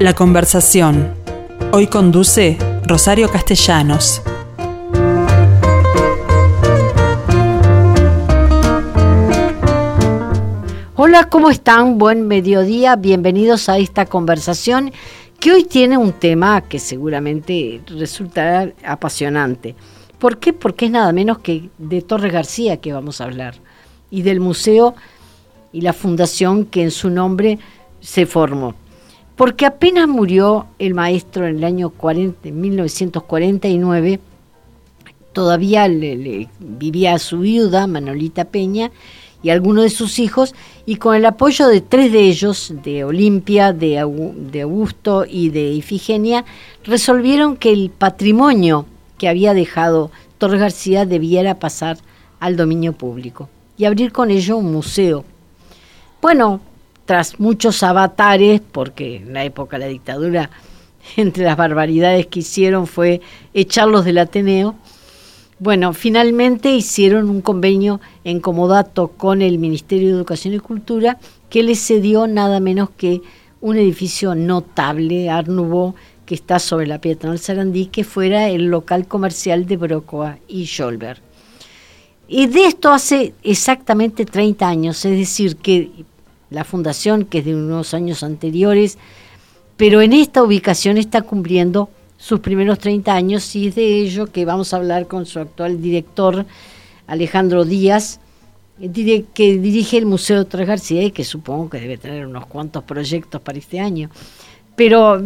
La conversación. Hoy conduce Rosario Castellanos. Hola, ¿cómo están? Buen mediodía, bienvenidos a esta conversación que hoy tiene un tema que seguramente resultará apasionante. ¿Por qué? Porque es nada menos que de Torres García que vamos a hablar y del museo y la fundación que en su nombre se formó. Porque apenas murió el maestro en el año 40, 1949, todavía vivía su viuda, Manolita Peña, y algunos de sus hijos, y con el apoyo de tres de ellos, de Olimpia, de, Augusto y de Ifigenia, resolvieron que el patrimonio que había dejado Torres García debiera pasar al dominio público y abrir con ello un museo. Bueno, tras muchos avatares, porque en la época de la dictadura, entre las barbaridades que hicieron fue echarlos del Ateneo, bueno, finalmente hicieron un convenio en comodato con el Ministerio de Educación y Cultura que les cedió nada menos que un edificio notable, Art que está sobre la Pietronal Sarandí, que fuera el local comercial de Brocoa y Scholberg. Y de esto hace exactamente 30 años, es decir, que la fundación, que es de unos años anteriores, pero en esta ubicación está cumpliendo sus primeros 30 años y es de ello que vamos a hablar con su actual director, Alejandro Díaz, que dirige el Museo de García y que supongo que debe tener unos cuantos proyectos para este año. Pero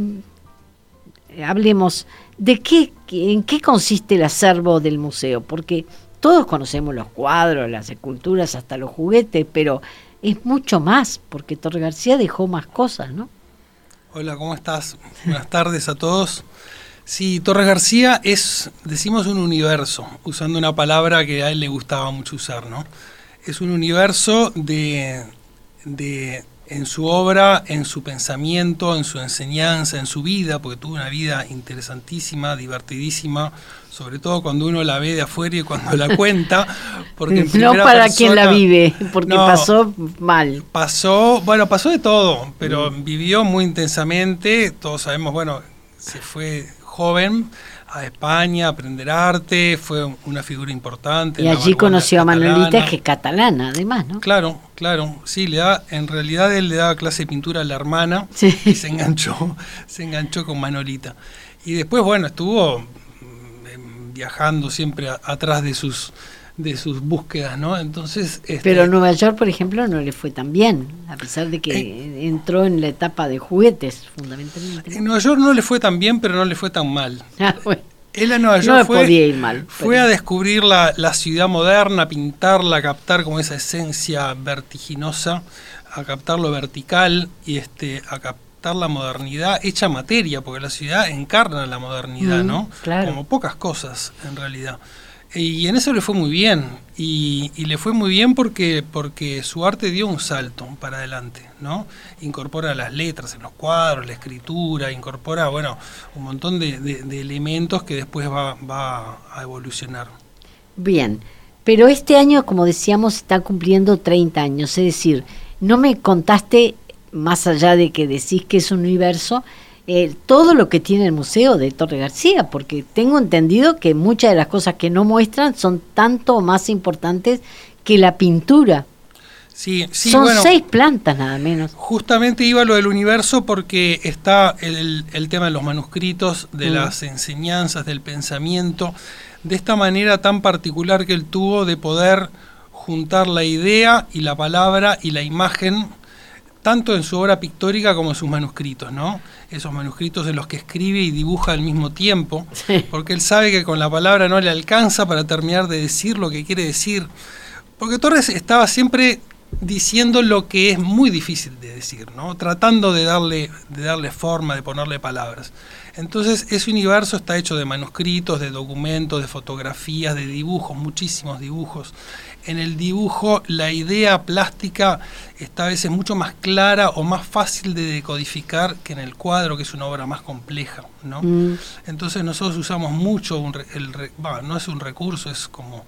eh, hablemos de qué, en qué consiste el acervo del museo, porque todos conocemos los cuadros, las esculturas, hasta los juguetes, pero es mucho más, porque Torre García dejó más cosas, ¿no? Hola, ¿cómo estás? Buenas tardes a todos. Sí, Torres García es, decimos, un universo, usando una palabra que a él le gustaba mucho usar, ¿no? Es un universo de, de, en su obra, en su pensamiento, en su enseñanza, en su vida, porque tuvo una vida interesantísima, divertidísima, sobre todo cuando uno la ve de afuera y cuando la cuenta. Porque no para quien la vive, porque pasó mal. Pasó, bueno, pasó de todo, pero mm. vivió muy intensamente, todos sabemos, bueno, se fue joven a España a aprender arte, fue una figura importante. Y allí conoció a Manolita, que es catalana, además, ¿no? Claro, claro, sí, le da, en realidad él le daba clase de pintura a la hermana y se enganchó, se enganchó con Manolita. Y después, bueno, estuvo mm, viajando siempre atrás de sus de sus búsquedas, ¿no? Entonces, este, pero Nueva York, por ejemplo, no le fue tan bien, a pesar de que eh, entró en la etapa de juguetes, fundamentalmente. En Nueva York no le fue tan bien, pero no le fue tan mal. Ah, Él a Nueva York fue, ir mal, fue a descubrir la, la, ciudad moderna, pintarla, a captar como esa esencia vertiginosa, a captar lo vertical y este, a captar la modernidad hecha materia, porque la ciudad encarna la modernidad, ¿no? Como pocas cosas en realidad. Y en eso le fue muy bien. Y, le fue muy bien porque, porque su arte dio un salto para adelante, ¿no? Incorpora las letras en los cuadros, la escritura, incorpora, bueno, un montón de, elementos que después va, va, a evolucionar. Bien, pero este año, como decíamos, está cumpliendo 30 años, es decir, no me contaste, más allá de que decís que es un universo, eh, todo lo que tiene el museo de Torre García, porque tengo entendido que muchas de las cosas que no muestran son tanto más importantes que la pintura. Sí, sí, Son seis plantas nada menos. Justamente iba lo del universo porque está el, tema de los manuscritos, de mm. las enseñanzas, del pensamiento, de esta manera tan particular que él tuvo de poder juntar la idea y la palabra y la imagen tanto en su obra pictórica como en sus manuscritos, ¿no? Esos manuscritos en los que escribe y dibuja al mismo tiempo, porque él sabe que con la palabra no le alcanza para terminar de decir lo que quiere decir. Porque Torres estaba siempre diciendo lo que es muy difícil de decir, ¿no? Tratando de darle, de darle forma, de ponerle palabras. Entonces, ese universo está hecho de manuscritos, de documentos, de fotografías, de dibujos, muchísimos dibujos en el dibujo la idea plástica está a veces mucho más clara o más fácil de decodificar que en el cuadro, que es una obra más compleja. ¿no? Mm. Entonces nosotros usamos mucho, un, el, no es un recurso, es como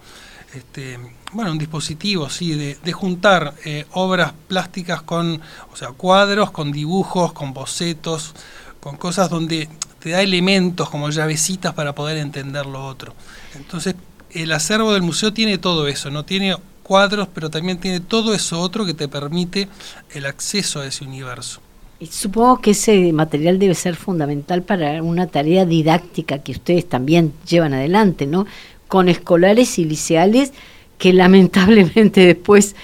este, bueno, un dispositivo, sí, de, juntar eh, obras plásticas con, o sea, cuadros, con dibujos, con bocetos, con cosas donde te da elementos como llavecitas para poder entender lo otro. Entonces, el acervo del museo tiene todo eso, no tiene cuadros, pero también tiene todo eso otro que te permite el acceso a ese universo. Y supongo que ese material debe ser fundamental para una tarea didáctica que ustedes también llevan adelante, ¿no? Con escolares y liceales que lamentablemente después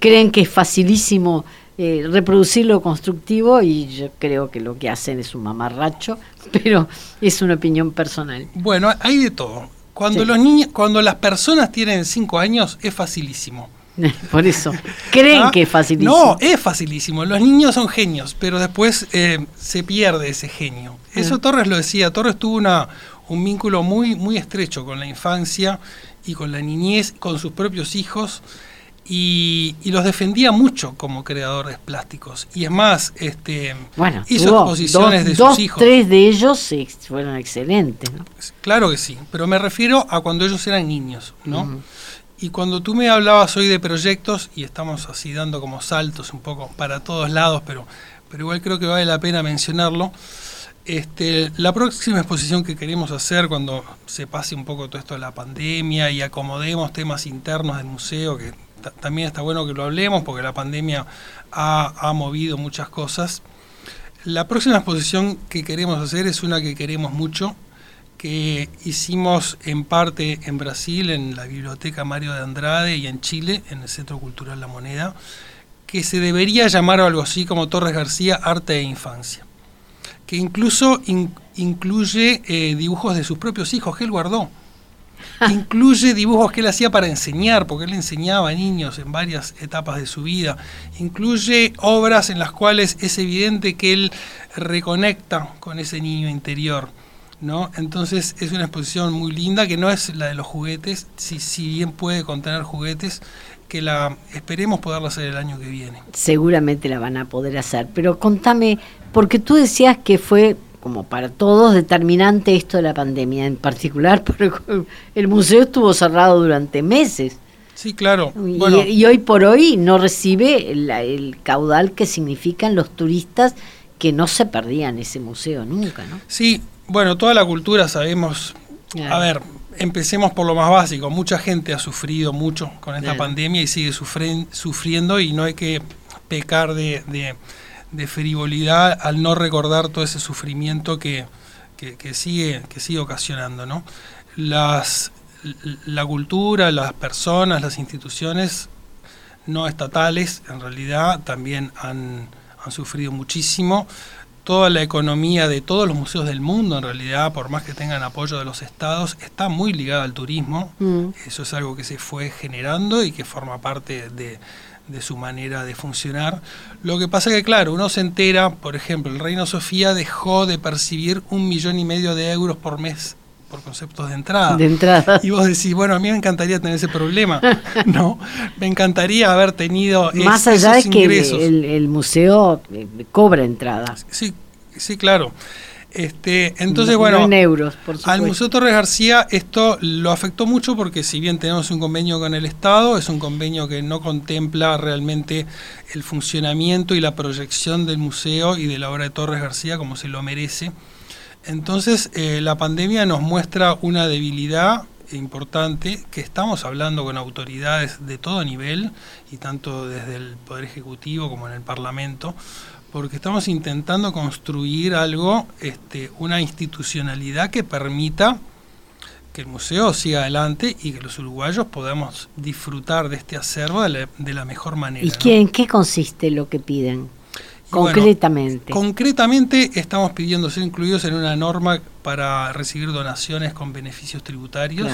creen que es facilísimo eh, reproducir lo constructivo y yo creo que lo que hacen es un mamarracho, pero es una opinión personal. Bueno, hay de todo. Cuando los niños, cuando las personas tienen cinco años es facilísimo. Por eso, creen ¿Ah? que es facilísimo. No, es facilísimo. Los niños son genios, pero después eh, se pierde ese genio. Eso ah. Torres lo decía. Torres tuvo una, un vínculo muy, muy estrecho con la infancia y con la niñez, con sus propios hijos. Y, los defendía mucho como creadores plásticos. Y es más, este, bueno, hizo exposiciones de sus hijos. Tres de ellos fueron excelentes. Claro que sí, pero me refiero a cuando ellos eran niños, ¿no? Y cuando tú me hablabas hoy de proyectos, y estamos así dando como saltos un poco para todos lados, pero, pero igual creo que vale la pena mencionarlo, este, la próxima exposición que queremos hacer cuando se pase un poco todo esto de la pandemia y acomodemos temas internos del museo, que también está bueno que lo hablemos porque la pandemia ha, movido muchas cosas. La próxima exposición que queremos hacer es una que queremos mucho, que hicimos en parte en Brasil, en la Biblioteca Mario de Andrade y en Chile, en el Centro Cultural La Moneda, que se debería llamar algo así como Torres García Arte e Infancia que incluso incluye eh, dibujos de sus propios hijos que él guardó. incluye dibujos que él hacía para enseñar, porque él enseñaba a niños en varias etapas de su vida. Incluye obras en las cuales es evidente que él reconecta con ese niño interior. ¿no? Entonces es una exposición muy linda, que no es la de los juguetes, si, si bien puede contener juguetes, que la esperemos poderla hacer el año que viene. Seguramente la van a poder hacer, pero contame porque tú decías que fue, como para todos, determinante esto de la pandemia, en particular porque el museo estuvo cerrado durante meses. Sí, claro. Y, hoy por hoy no recibe el, caudal que significan los turistas que no se perdían ese museo nunca, ¿no? Sí, bueno, toda la cultura sabemos. A ver, empecemos por lo más básico. Mucha gente ha sufrido mucho con esta pandemia y sigue sufriendo y no hay que pecar de de frivolidad al no recordar todo ese sufrimiento que, sigue, que sigue ocasionando. ¿no? Las, la cultura, las personas, las instituciones no estatales en realidad también han, sufrido muchísimo. Toda la economía de todos los museos del mundo, en realidad, por más que tengan apoyo de los estados, está muy ligada al turismo. Mm. Eso es algo que se fue generando y que forma parte de, de su manera de funcionar. Lo que pasa que, claro, uno se entera, por ejemplo, el Reino Sofía dejó de percibir un millón y medio de euros por mes por conceptos de entrada. De entrada. Y vos decís, bueno, a mí me encantaría tener ese problema, ¿no? Me encantaría haber tenido Más allá de que el, el, museo eh, cobra entradas. Sí, sí, claro. Este, entonces, bueno, al Museo Torres García esto lo afectó mucho porque si bien tenemos un convenio con el Estado, es un convenio que no contempla realmente el funcionamiento y la proyección del museo y de la obra de Torres García como se lo merece. Entonces, eh, la pandemia nos muestra una debilidad importante que estamos hablando con autoridades de todo nivel y tanto desde el Poder Ejecutivo como en el Parlamento porque estamos intentando construir algo, este, una institucionalidad que permita que el museo siga adelante y que los uruguayos podamos disfrutar de este acervo de la, mejor manera. ¿Y en qué consiste lo que piden? concretamente. concretamente estamos pidiendo ser incluidos en una norma para recibir donaciones con beneficios tributarios.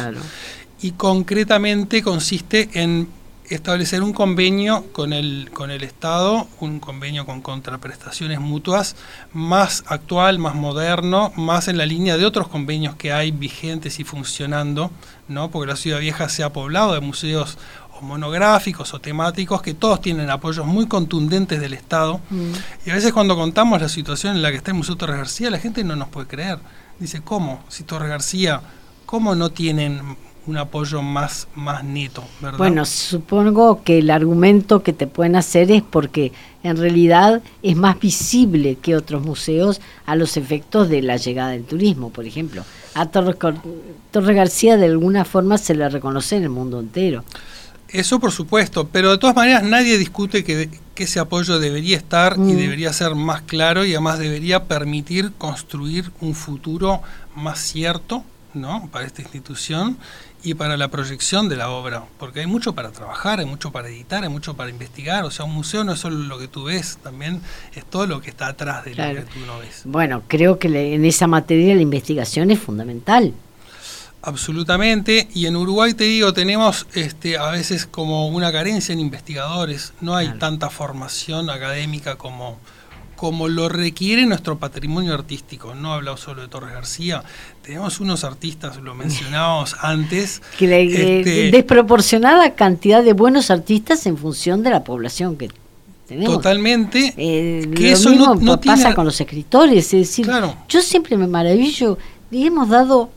Y concretamente consiste en establecer un convenio con el, con el Estado, un convenio con contraprestaciones mutuas más actual, más moderno, más en la línea de otros convenios que hay vigentes y funcionando, ¿no? porque la Ciudad Vieja se ha poblado de museos o monográficos o temáticos que todos tienen apoyos muy contundentes del Estado. Mm. Y a veces cuando contamos la situación en la que está el Museo Torres García, la gente no nos puede creer. Dice, ¿cómo? Si Torres García, ¿cómo no tienen un apoyo más, más neto, ¿verdad? Bueno, supongo que el argumento que te pueden hacer es porque en realidad es más visible que otros museos a los efectos de la llegada del turismo, por ejemplo. A Torres, Torre García de alguna forma se le reconoce en el mundo entero. Eso por supuesto, pero de todas maneras nadie discute que, ese apoyo debería estar y mm. debería ser más claro y además debería permitir construir un futuro más cierto ¿no? para esta institución y para la proyección de la obra, porque hay mucho para trabajar, hay mucho para editar, hay mucho para investigar, o sea, un museo no es solo lo que tú ves, también es todo lo que está atrás de lo que tú no ves. Bueno, creo que en esa materia la investigación es fundamental. Absolutamente, y en Uruguay te digo, tenemos este, a veces como una carencia en investigadores, no hay tanta formación académica como, como lo requiere nuestro patrimonio artístico. No he hablado solo de Torres García, tenemos unos artistas, lo mencionábamos antes. Que la, este, desproporcionada cantidad de buenos artistas en función de la población que tenemos. Totalmente. Eh, que eso mismo no, pasa con los escritores, es decir, yo siempre me maravillo y hemos dado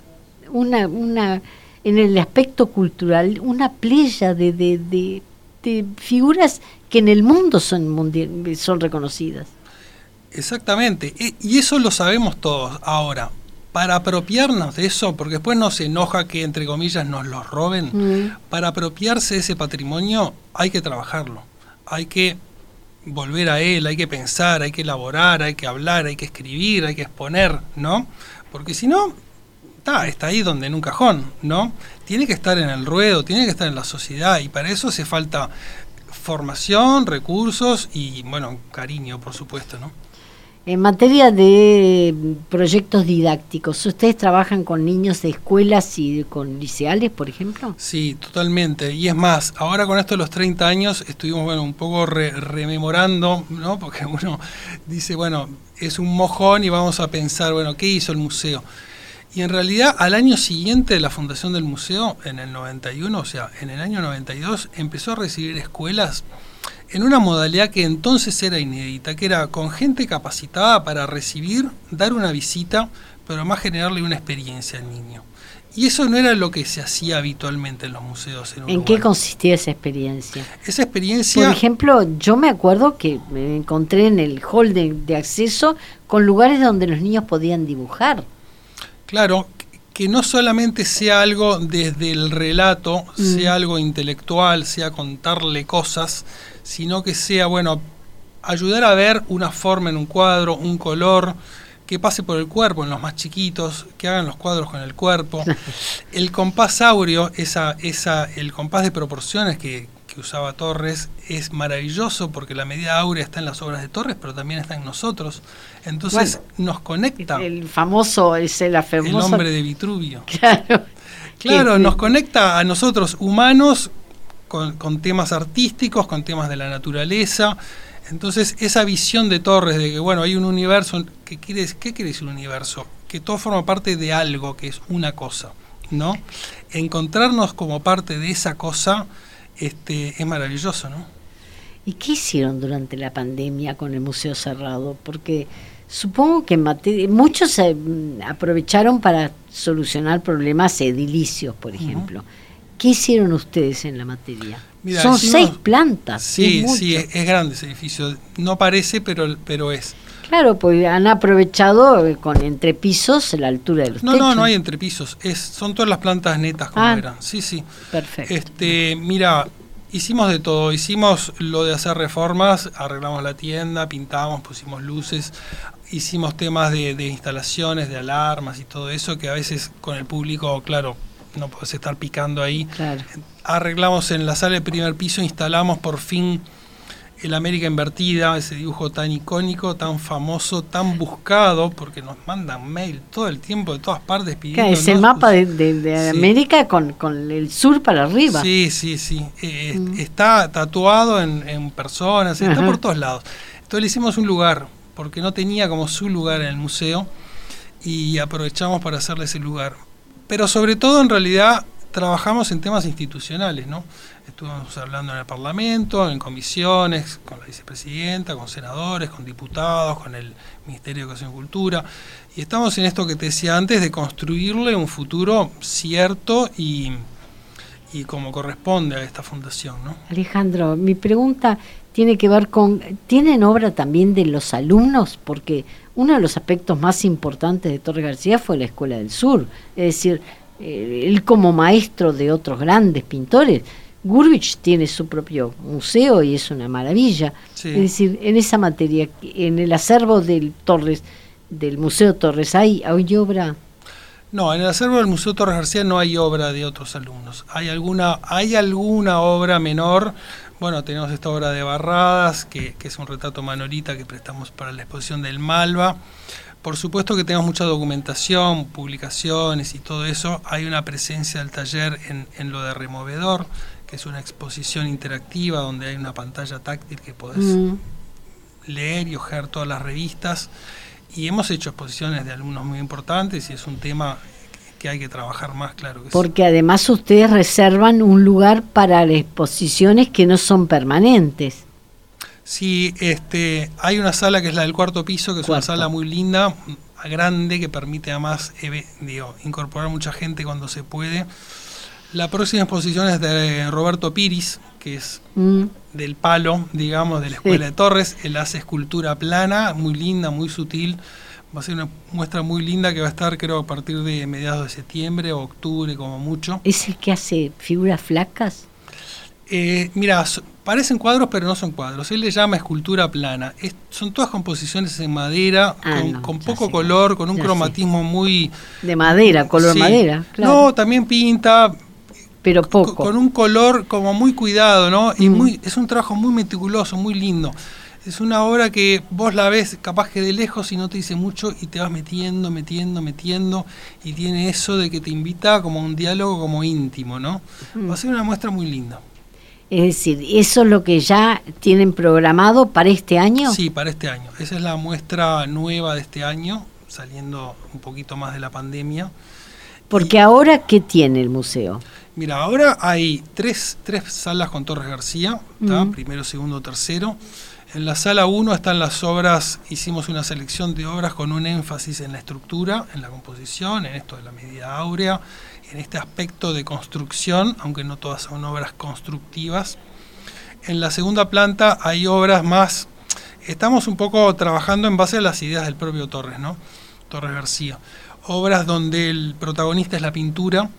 una, una en el aspecto cultural, una playa de, de, de, figuras que en el mundo son, son reconocidas. Exactamente, y eso lo sabemos todos. Ahora, para apropiarnos de eso, porque después nos enoja que entre comillas nos lo roben, mm. para apropiarse de ese patrimonio hay que trabajarlo, hay que volver a él, hay que pensar, hay que elaborar, hay que hablar, hay que escribir, hay que exponer, ¿no? Porque si no, está, está ahí donde en un cajón, ¿no? Tiene que estar en el ruedo, tiene que estar en la sociedad y para eso hace falta formación, recursos y, bueno, cariño, por supuesto, ¿no? En materia de proyectos didácticos, ¿ustedes trabajan con niños de escuelas y con liceales, por ejemplo? Sí, totalmente. Y es más, ahora con esto de los 30 años estuvimos bueno, un poco rememorando, ¿no? Porque uno dice, bueno, es un mojón y vamos a pensar, bueno, ¿qué hizo el museo? Y en realidad al año siguiente de la fundación del museo, en el 91, o sea, en el año 92, empezó a recibir escuelas en una modalidad que entonces era inédita, que era con gente capacitada para recibir, dar una visita, pero además generarle una experiencia al niño. Y eso no era lo que se hacía habitualmente en los museos en ¿En qué consistía esa experiencia? Esa experiencia... Por ejemplo, yo me acuerdo que me encontré en el hall de acceso con lugares donde los niños podían dibujar. Claro, que no solamente sea algo desde el relato, mm. sea algo intelectual, sea contarle cosas, sino que sea, bueno, ayudar a ver una forma en un cuadro, un color, que pase por el cuerpo en los más chiquitos, que hagan los cuadros con el cuerpo. El compás áureo, esa, esa, el compás de proporciones que, que usaba Torres es maravilloso porque la medida áurea está en las obras de Torres, pero también está en nosotros. Entonces nos conecta. El famoso es el El hombre de Vitruvio. Claro. Claro, nos conecta a nosotros humanos con, temas artísticos, con temas de la naturaleza. Entonces, esa visión de Torres de que, bueno, hay un universo, que quiere, ¿qué quiere decir un universo? Que todo forma parte de algo, que es una cosa, ¿no? Encontrarnos como parte de esa cosa este, es maravilloso, ¿no? ¿Y qué hicieron durante la pandemia con el museo cerrado? Porque supongo que muchos mm, aprovecharon para solucionar problemas edilicios, por ejemplo. ¿Qué hicieron ustedes en la materia? Son seis plantas. Sí, sí, es, grande ese edificio. No parece, pero, pero es. Claro, pues han aprovechado eh, con entrepisos la altura de los no, No, no hay entrepisos. Es, son todas las plantas netas como ah, eran. Sí, sí. Perfecto. Este, mira, hicimos de todo. Hicimos lo de hacer reformas, arreglamos la tienda, pintamos, pusimos luces, hicimos temas de, de instalaciones, de alarmas y todo eso, que a veces con el público, claro, no puedes estar picando ahí. Claro. Arreglamos en la sala del primer piso, instalamos por fin el América Invertida, ese dibujo tan icónico, tan famoso, tan buscado, porque nos mandan mail todo el tiempo de todas partes pidiendo. Es el mapa de, América con, el sur para arriba. Sí, sí, sí. Eh, mm. Está tatuado en, personas, está por todos lados. Entonces le hicimos un lugar, porque no tenía como su lugar en el museo, y aprovechamos para hacerle ese lugar. Pero sobre todo, en realidad, trabajamos en temas institucionales, ¿no? Estuvimos hablando en el Parlamento, en comisiones, con la vicepresidenta, con senadores, con diputados, con el Ministerio de Educación y Cultura. Y estamos en esto que te decía antes, de construirle un futuro cierto y, y como corresponde a esta fundación. ¿no? Alejandro, mi pregunta tiene que ver con, ¿tienen obra también de los alumnos? Porque uno de los aspectos más importantes de Torres García fue la Escuela del Sur, es decir, eh, él como maestro de otros grandes pintores, Gurvich tiene su propio museo y es una maravilla. Es decir, en esa materia, en el acervo del Torres, del Museo Torres, ¿hay, ¿hay obra? No, en el acervo del Museo Torres García no hay obra de otros alumnos. Hay alguna, hay alguna obra menor. Bueno, tenemos esta obra de Barradas, que, es un retrato manorita que prestamos para la exposición del Malva. Por supuesto que tenemos mucha documentación, publicaciones y todo eso. Hay una presencia del taller en, en lo de removedor, que es una exposición interactiva donde hay una pantalla táctil que podés mm. leer y ojear todas las revistas y hemos hecho exposiciones de alumnos muy importantes y es un tema que hay que trabajar más, claro. Porque además ustedes reservan un lugar para las exposiciones que no son permanentes. Sí, este, hay una sala que es la del cuarto piso, que es una sala muy linda, grande, que permite además digo, incorporar mucha gente cuando se puede. La próxima exposición es de Roberto Piris, que es mm. del palo, digamos, de la Escuela de Torres. Él hace escultura plana, muy linda, muy sutil. Va a ser una muestra muy linda que va a estar, creo, a partir de mediados de septiembre o octubre, como mucho. ¿Es el que hace figuras flacas? Eh, mira, parecen cuadros, pero no son cuadros. Él le llama escultura plana. son todas composiciones en madera, ah, con, poco color, con un cromatismo muy... De madera, color madera. No, también pinta, pero poco. Con, un color como muy cuidado, ¿no? Y muy, es un trabajo muy meticuloso, muy lindo. Es una obra que vos la ves capaz que de lejos y no te dice mucho y te vas metiendo, metiendo, metiendo y tiene eso de que te invita como a un diálogo como íntimo, ¿no? Va a ser una muestra muy linda. Es decir, ¿eso es lo que ya tienen programado para este año? Sí, para este año. Esa es la muestra nueva de este año, saliendo un poquito más de la pandemia. Porque ahora, ¿qué tiene el museo? Mira, ahora hay tres, tres salas con Torres García, primero, segundo, tercero. En la sala 1 están las obras, hicimos una selección de obras con un énfasis en la estructura, en la composición, en esto de la medida áurea, en este aspecto de construcción, aunque no todas son obras constructivas. En la segunda planta hay obras más, estamos un poco trabajando en base a las ideas del propio Torres, ¿no? Torres García. Obras donde el protagonista es la pintura,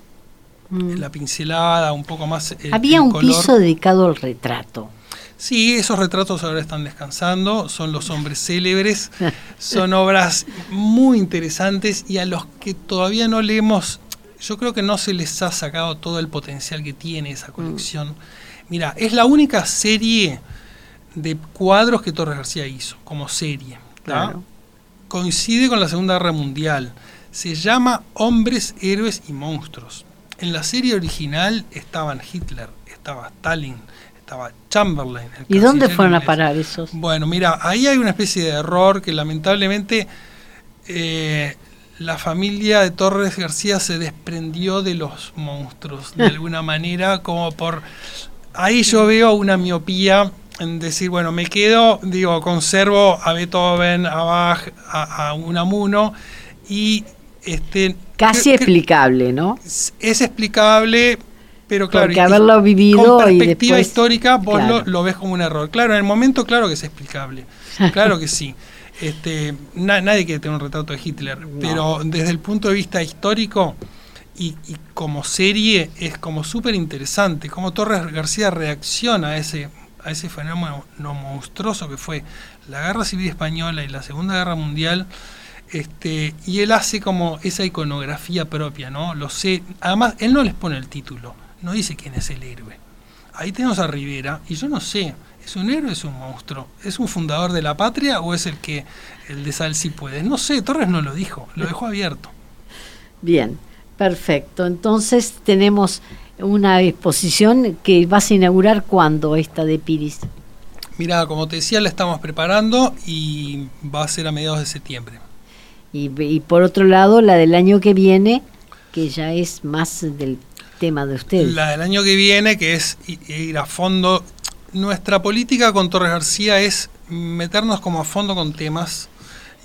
Mm. la pincelada, un poco más. Había un piso dedicado al retrato. Sí, esos retratos ahora están descansando, son los hombres célebres, son obras muy interesantes y a los que todavía no leemos, yo creo que no se les ha sacado todo el potencial que tiene esa mm. colección. Mira, es la única serie de cuadros que Torres García hizo, como serie. Coincide con la Segunda Guerra Mundial. Se llama Hombres, Héroes y Monstruos. En la serie original estaban Hitler, estaba Stalin, estaba Chamberlain. ¿Y dónde fueron a parar esos? Bueno, mira, ahí hay una especie de error que lamentablemente eh, la familia de Torres García se desprendió de los monstruos de alguna manera, como por... Ahí yo veo una miopía en decir, bueno, me quedo, digo, conservo a Beethoven, a Bach, a, a Unamuno y este, Casi explicable, ¿no? Es explicable, pero claro, Porque haberlo vivido con perspectiva histórica vos lo, ves como un error. Claro, en el momento claro que es explicable, claro que sí. Este, nadie quiere tener un retrato de Hitler, pero desde el punto de vista histórico y, como serie es como súper interesante, cómo Torres García reacciona a ese, a ese fenómeno monstruoso que fue la Guerra Civil Española y la Segunda Guerra Mundial este, y él hace como esa iconografía propia, ¿no? Lo sé. Además, él no les pone el título, no dice quién es el héroe. Ahí tenemos a Rivera, y yo no sé, ¿es un héroe o es un monstruo? ¿Es un fundador de la patria o es el que el de Sal si puede? No sé, Torres no lo dijo, lo dejó abierto. Bien, perfecto. Entonces tenemos una exposición que vas a inaugurar cuando esta de Piris. Mira, como te decía, la estamos preparando y va a ser a mediados de septiembre. Y, por otro lado, la del año que viene, que ya es más del tema de ustedes. La del año que viene, que es ir a fondo. Nuestra política con Torres García es meternos como a fondo con temas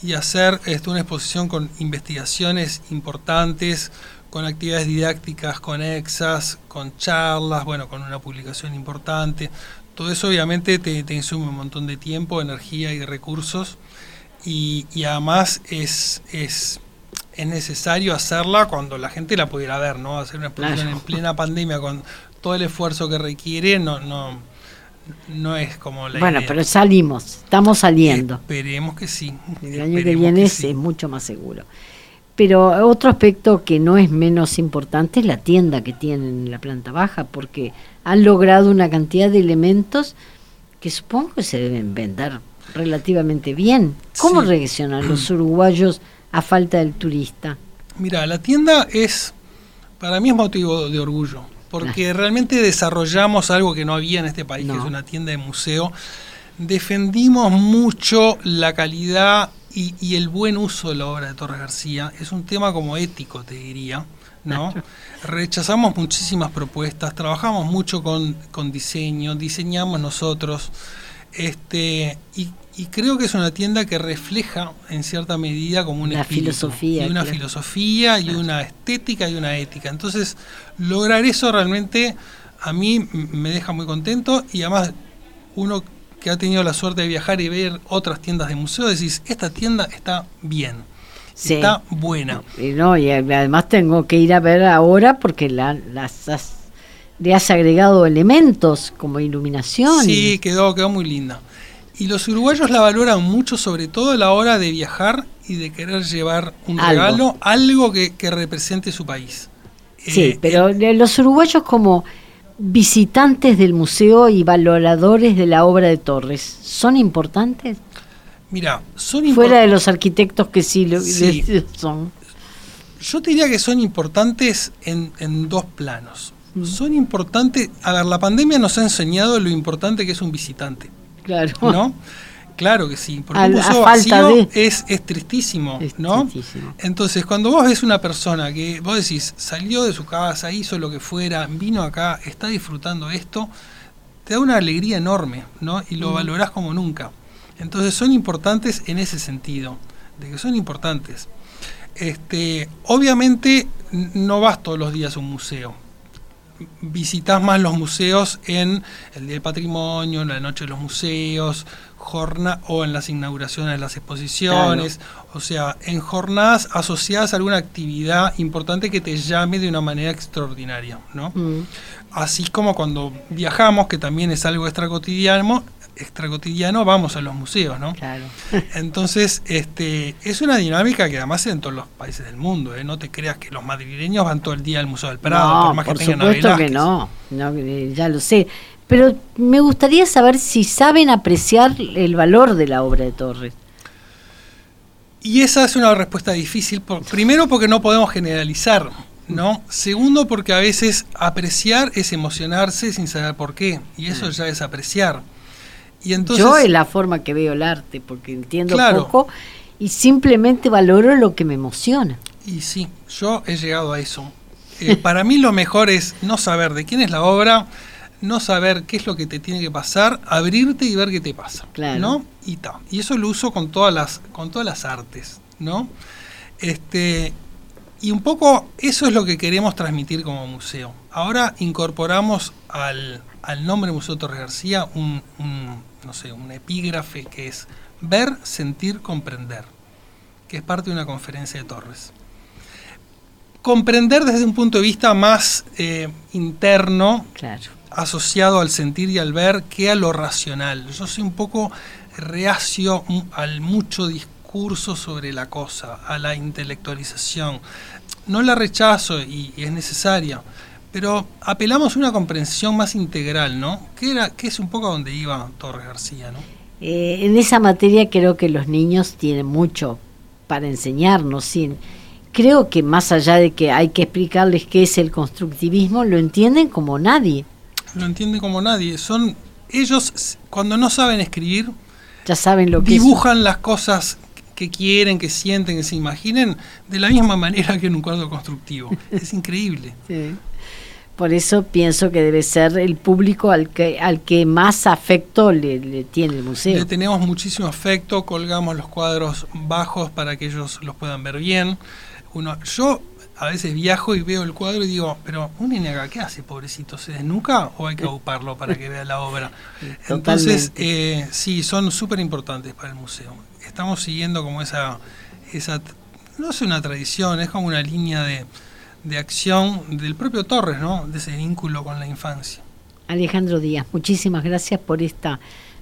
y hacer este, una exposición con investigaciones importantes, con actividades didácticas conexas, con charlas, bueno, con una publicación importante. Todo eso obviamente te, te insume un montón de tiempo, energía y recursos y, además es, es, es, necesario hacerla cuando la gente la pudiera ver, ¿no? Hacer una exposición en plena pandemia con todo el esfuerzo que requiere, no, no, no es como la Bueno, pero salimos, estamos saliendo. Esperemos que sí. El año que viene es mucho más seguro. Pero otro aspecto que no es menos importante es la tienda que tienen en la planta baja, porque han logrado una cantidad de elementos que supongo que se deben vender relativamente bien. ¿Cómo reaccionan los uruguayos a falta del turista? Mira, la tienda es, para mí es motivo de orgullo, porque realmente desarrollamos algo que no había en este país, que es una tienda de museo. Defendimos mucho la calidad y, el buen uso de la obra de Torres García es un tema como ético, te diría, ¿no? Rechazamos muchísimas propuestas, trabajamos mucho con, diseño, diseñamos nosotros, este, y, creo que es una tienda que refleja en cierta medida como una filosofía, y una filosofía y una estética y una ética. Entonces, lograr eso realmente a mí me deja muy contento y además uno que ha tenido la suerte de viajar y ver otras tiendas de museo, decís, esta tienda está bien. Está buena. Y no, y además tengo que ir a ver ahora porque la, las le has agregado elementos como iluminación. Sí, quedó, quedó muy linda. Y los uruguayos la valoran mucho, sobre todo a la hora de viajar y de querer llevar un regalo, algo que, represente su país. Sí, eh, pero los uruguayos como visitantes del museo y valoradores de la obra de Torres, ¿son importantes? Mira, son importantes. Fuera de los arquitectos que sí, lo, son. Yo te diría que son importantes en, dos planos. Son importantes. A ver, la pandemia nos ha enseñado lo importante que es un visitante. Claro. ¿No? Claro que sí, porque un museo vacío es, es tristísimo, ¿no? Entonces, cuando vos ves una persona que vos decís, salió de su casa, hizo lo que fuera, vino acá, está disfrutando esto, te da una alegría enorme, ¿no? Y lo mm. valorás como nunca. Entonces, son importantes en ese sentido, de que son importantes. Este, obviamente, no vas todos los días a un museo visitas más los museos en el Día del Patrimonio, en la Noche de los Museos, jornada o en las inauguraciones de las exposiciones, o sea, en jornadas asociadas a alguna actividad importante que te llame de una manera extraordinaria, ¿no? Mm. Así como cuando viajamos, que también es algo extra cotidiano, extra cotidiano, vamos a los museos, ¿no? Claro. Entonces, este, es una dinámica que además en todos los países del mundo, ¿eh? No te creas que los madrileños van todo el día al Museo del Prado, por más que tengan supuesto que no, no, ya lo sé. Pero me gustaría saber si saben apreciar el valor de la obra de Torres. Y esa es una respuesta difícil. primero porque no podemos generalizar, ¿no? Segundo porque a veces apreciar es emocionarse sin saber por qué. Y eso ya es apreciar. Y entonces, Yo es la forma que veo el arte, porque entiendo poco y simplemente valoro lo que me emociona. Y sí, yo he llegado a eso. Eh, para mí lo mejor es no saber de quién es la obra, no saber qué es lo que te tiene que pasar, abrirte y ver qué te pasa. ¿No? Y Y eso lo uso con todas las, con todas las artes, ¿no? Este, y un poco eso es lo que queremos transmitir como museo. Ahora incorporamos al, nombre Museo Torres García un, no sé, un epígrafe que es ver, sentir, comprender, que es parte de una conferencia de Torres. Comprender desde un punto de vista más eh, interno, claro asociado al sentir y al ver que a lo racional. Yo soy un poco reacio al mucho discurso sobre la cosa, a la intelectualización. No la rechazo y, es necesaria, pero apelamos a una comprensión más integral, ¿no? Que, era, que es un poco a donde iba Torres García, ¿no? Eh, en esa materia creo que los niños tienen mucho para enseñarnos. Creo que más allá de que hay que explicarles qué es el constructivismo, lo entienden como nadie lo entiende como nadie. Son ellos cuando no saben escribir, ya saben lo que dibujan las cosas que quieren, que sienten, que se imaginen de la misma manera que en un cuadro constructivo. es increíble. Por eso pienso que debe ser el público al que, al que más afecto le, tiene el museo. Le tenemos muchísimo afecto, colgamos los cuadros bajos para que ellos los puedan ver bien. Uno, yo a veces viajo y veo el cuadro y digo, pero un acá, ¿qué hace, pobrecito? ¿Se desnuca o hay que auparlo para que vea la obra? Entonces, eh, sí, son súper importantes para el museo. Estamos siguiendo como esa, esa, no es una tradición, es como una línea de, de acción del propio Torres, ¿no? de ese vínculo con la infancia. Alejandro Díaz, muchísimas gracias por esta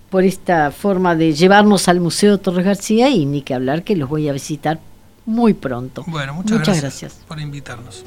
por esta forma de llevarnos al Museo Torres García y ni que hablar que los voy a visitar muy pronto. Bueno, muchas, gracias por invitarnos.